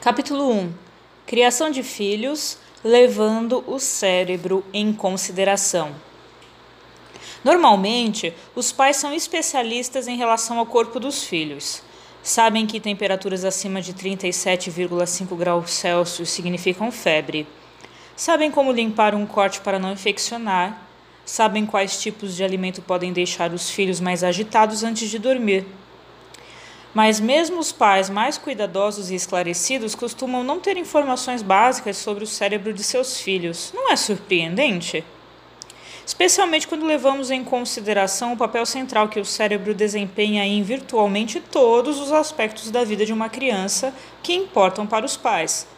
Capítulo 1 Criação de filhos, levando o cérebro em consideração. Normalmente, os pais são especialistas em relação ao corpo dos filhos. Sabem que temperaturas acima de 37,5 graus Celsius significam febre. Sabem como limpar um corte para não infeccionar. Sabem quais tipos de alimento podem deixar os filhos mais agitados antes de dormir mas mesmo os pais mais cuidadosos e esclarecidos costumam não ter informações básicas sobre o cérebro de seus filhos. Não é surpreendente? Especialmente quando levamos em consideração o papel central que o cérebro desempenha em virtualmente todos os aspectos da vida de uma criança que importam para os pais.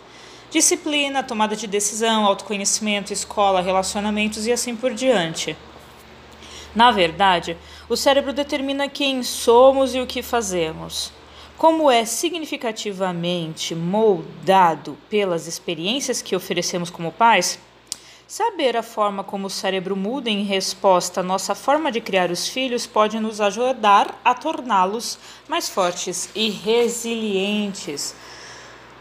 Disciplina, tomada de decisão, autoconhecimento, escola, relacionamentos e assim por diante. Na verdade, o cérebro determina quem somos e o que fazemos. Como é significativamente moldado pelas experiências que oferecemos como pais, saber a forma como o cérebro muda em resposta à nossa forma de criar os filhos pode nos ajudar a torná-los mais fortes e resilientes.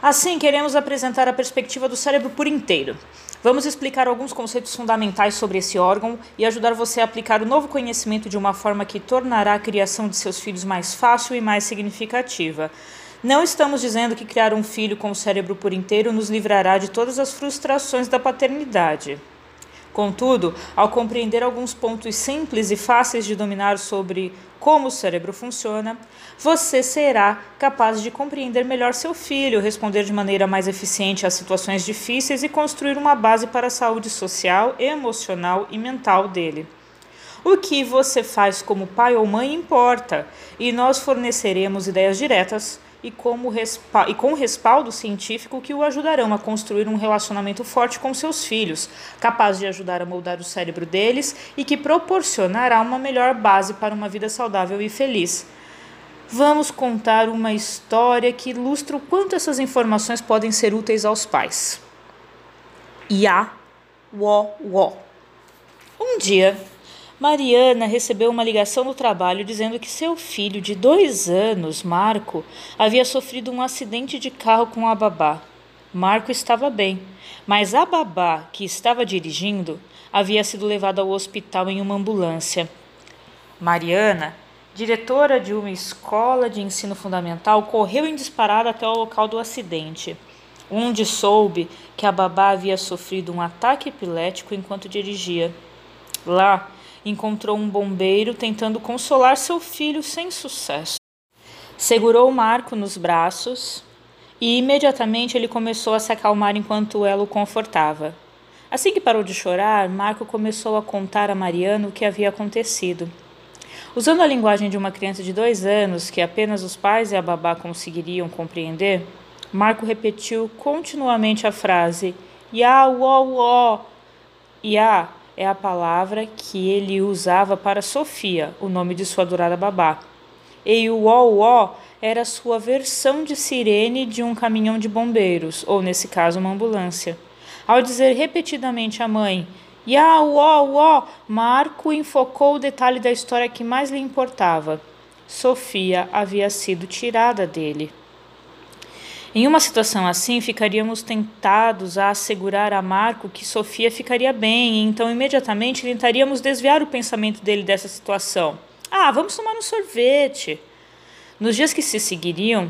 Assim, queremos apresentar a perspectiva do cérebro por inteiro. Vamos explicar alguns conceitos fundamentais sobre esse órgão e ajudar você a aplicar o novo conhecimento de uma forma que tornará a criação de seus filhos mais fácil e mais significativa. Não estamos dizendo que criar um filho com o cérebro por inteiro nos livrará de todas as frustrações da paternidade. Contudo, ao compreender alguns pontos simples e fáceis de dominar sobre como o cérebro funciona, você será capaz de compreender melhor seu filho, responder de maneira mais eficiente às situações difíceis e construir uma base para a saúde social, emocional e mental dele. O que você faz como pai ou mãe importa, e nós forneceremos ideias diretas e, como e com respaldo científico que o ajudarão a construir um relacionamento forte com seus filhos, capaz de ajudar a moldar o cérebro deles e que proporcionará uma melhor base para uma vida saudável e feliz. Vamos contar uma história que ilustra o quanto essas informações podem ser úteis aos pais. Ya, wo, wo. Um dia, Mariana recebeu uma ligação no trabalho dizendo que seu filho de dois anos, Marco, havia sofrido um acidente de carro com a babá. Marco estava bem, mas a babá, que estava dirigindo, havia sido levada ao hospital em uma ambulância. Mariana, diretora de uma escola de ensino fundamental, correu em disparada até o local do acidente, onde soube que a babá havia sofrido um ataque epilético enquanto dirigia. Lá, encontrou um bombeiro tentando consolar seu filho sem sucesso. Segurou Marco nos braços e imediatamente ele começou a se acalmar enquanto ela o confortava. Assim que parou de chorar, Marco começou a contar a Mariano o que havia acontecido. Usando a linguagem de uma criança de dois anos, que apenas os pais e a babá conseguiriam compreender, Marco repetiu continuamente a frase Ya, uó, uó. Ya é a palavra que ele usava para Sofia, o nome de sua adorada babá. E o ó era sua versão de sirene de um caminhão de bombeiros, ou nesse caso, uma ambulância. Ao dizer repetidamente à mãe, Ya, uó, uó, Marco enfocou o detalhe da história que mais lhe importava. Sofia havia sido tirada dele. Em uma situação assim, ficaríamos tentados a assegurar a Marco que Sofia ficaria bem, e então imediatamente tentaríamos desviar o pensamento dele dessa situação. Ah, vamos tomar um sorvete. Nos dias que se seguiriam,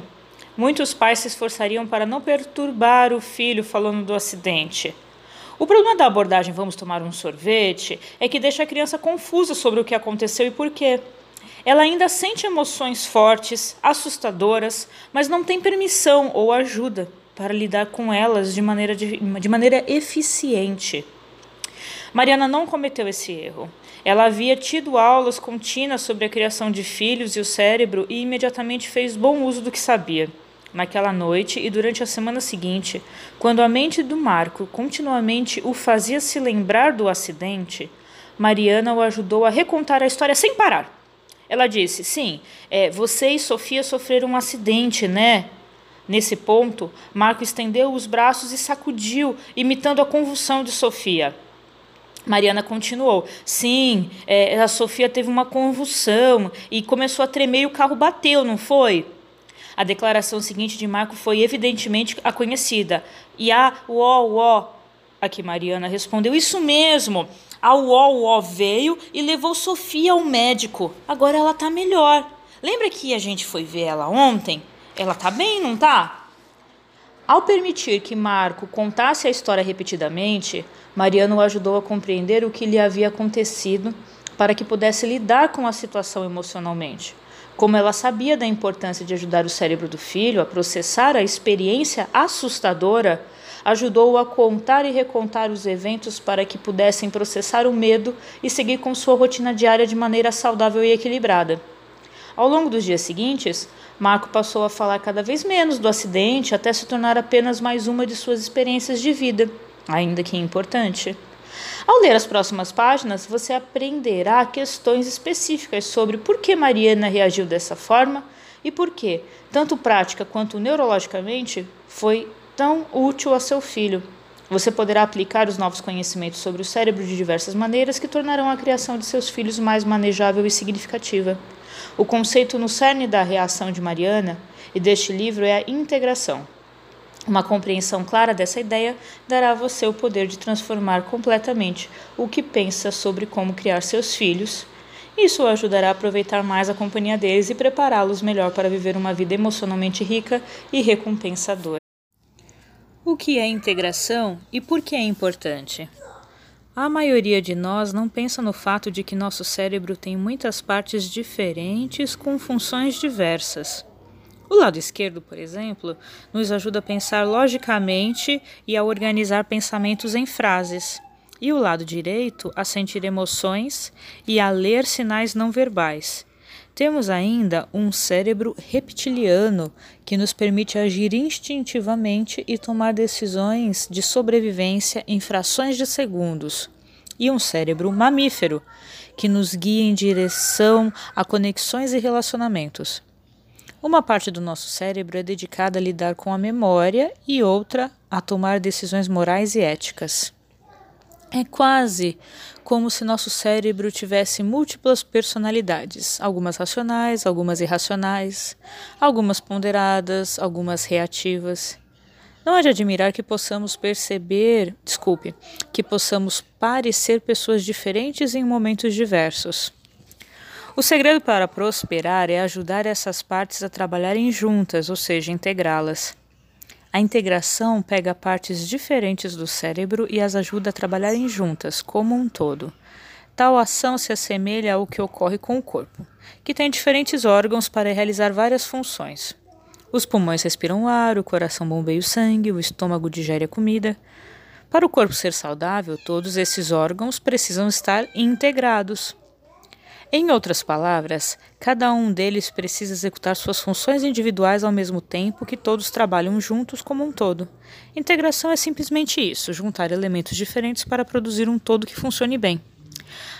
muitos pais se esforçariam para não perturbar o filho falando do acidente. O problema da abordagem vamos tomar um sorvete é que deixa a criança confusa sobre o que aconteceu e por quê. Ela ainda sente emoções fortes, assustadoras, mas não tem permissão ou ajuda para lidar com elas de maneira, de, de maneira eficiente. Mariana não cometeu esse erro. Ela havia tido aulas contínuas sobre a criação de filhos e o cérebro e imediatamente fez bom uso do que sabia. Naquela noite e durante a semana seguinte, quando a mente do Marco continuamente o fazia se lembrar do acidente, Mariana o ajudou a recontar a história sem parar. Ela disse: Sim, é, você e Sofia sofreram um acidente, né? Nesse ponto, Marco estendeu os braços e sacudiu, imitando a convulsão de Sofia. Mariana continuou: Sim, é, a Sofia teve uma convulsão e começou a tremer e o carro bateu, não foi? A declaração seguinte de Marco foi evidentemente a conhecida. E a uó, uó, a que Mariana respondeu: Isso mesmo. A uó veio e levou Sofia ao médico. Agora ela tá melhor. Lembra que a gente foi ver ela ontem? Ela tá bem, não tá? Ao permitir que Marco contasse a história repetidamente, Mariana o ajudou a compreender o que lhe havia acontecido para que pudesse lidar com a situação emocionalmente. Como ela sabia da importância de ajudar o cérebro do filho a processar a experiência assustadora, ajudou-o a contar e recontar os eventos para que pudessem processar o medo e seguir com sua rotina diária de maneira saudável e equilibrada. Ao longo dos dias seguintes, Marco passou a falar cada vez menos do acidente até se tornar apenas mais uma de suas experiências de vida, ainda que importante. Ao ler as próximas páginas, você aprenderá questões específicas sobre por que Mariana reagiu dessa forma e por que, tanto prática quanto neurologicamente, foi tão útil a seu filho. Você poderá aplicar os novos conhecimentos sobre o cérebro de diversas maneiras que tornarão a criação de seus filhos mais manejável e significativa. O conceito no cerne da reação de Mariana e deste livro é a integração. Uma compreensão clara dessa ideia dará a você o poder de transformar completamente o que pensa sobre como criar seus filhos. Isso o ajudará a aproveitar mais a companhia deles e prepará-los melhor para viver uma vida emocionalmente rica e recompensadora. O que é integração e por que é importante? A maioria de nós não pensa no fato de que nosso cérebro tem muitas partes diferentes com funções diversas. O lado esquerdo, por exemplo, nos ajuda a pensar logicamente e a organizar pensamentos em frases. E o lado direito a sentir emoções e a ler sinais não verbais. Temos ainda um cérebro reptiliano que nos permite agir instintivamente e tomar decisões de sobrevivência em frações de segundos. E um cérebro mamífero que nos guia em direção a conexões e relacionamentos. Uma parte do nosso cérebro é dedicada a lidar com a memória e outra a tomar decisões morais e éticas. É quase como se nosso cérebro tivesse múltiplas personalidades, algumas racionais, algumas irracionais, algumas ponderadas, algumas reativas. Não é de admirar que possamos perceber, desculpe, que possamos parecer pessoas diferentes em momentos diversos. O segredo para prosperar é ajudar essas partes a trabalharem juntas, ou seja, integrá-las. A integração pega partes diferentes do cérebro e as ajuda a trabalharem juntas, como um todo. Tal ação se assemelha ao que ocorre com o corpo, que tem diferentes órgãos para realizar várias funções. Os pulmões respiram ar, o coração bombeia o sangue, o estômago digere a comida. Para o corpo ser saudável, todos esses órgãos precisam estar integrados. Em outras palavras, cada um deles precisa executar suas funções individuais ao mesmo tempo que todos trabalham juntos como um todo. Integração é simplesmente isso: juntar elementos diferentes para produzir um todo que funcione bem.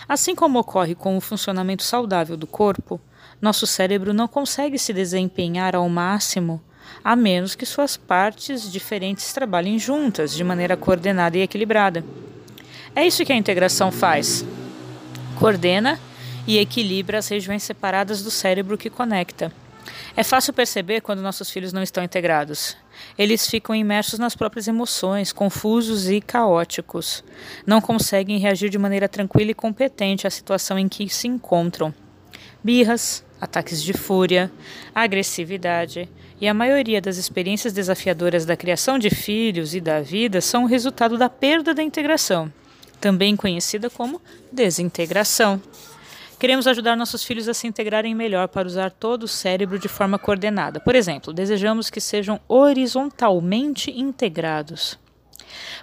Assim como ocorre com o funcionamento saudável do corpo, nosso cérebro não consegue se desempenhar ao máximo a menos que suas partes diferentes trabalhem juntas de maneira coordenada e equilibrada. É isso que a integração faz. Coordena e equilibra as regiões separadas do cérebro que conecta. É fácil perceber quando nossos filhos não estão integrados. Eles ficam imersos nas próprias emoções, confusos e caóticos. Não conseguem reagir de maneira tranquila e competente à situação em que se encontram. Birras, ataques de fúria, agressividade e a maioria das experiências desafiadoras da criação de filhos e da vida são o resultado da perda da integração, também conhecida como desintegração. Queremos ajudar nossos filhos a se integrarem melhor para usar todo o cérebro de forma coordenada. Por exemplo, desejamos que sejam horizontalmente integrados.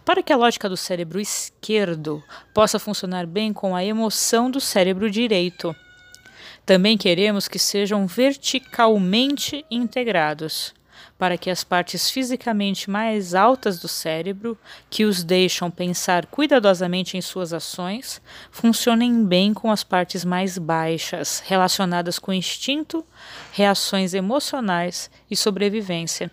Para que a lógica do cérebro esquerdo possa funcionar bem com a emoção do cérebro direito. Também queremos que sejam verticalmente integrados para que as partes fisicamente mais altas do cérebro, que os deixam pensar cuidadosamente em suas ações, funcionem bem com as partes mais baixas, relacionadas com instinto, reações emocionais e sobrevivência.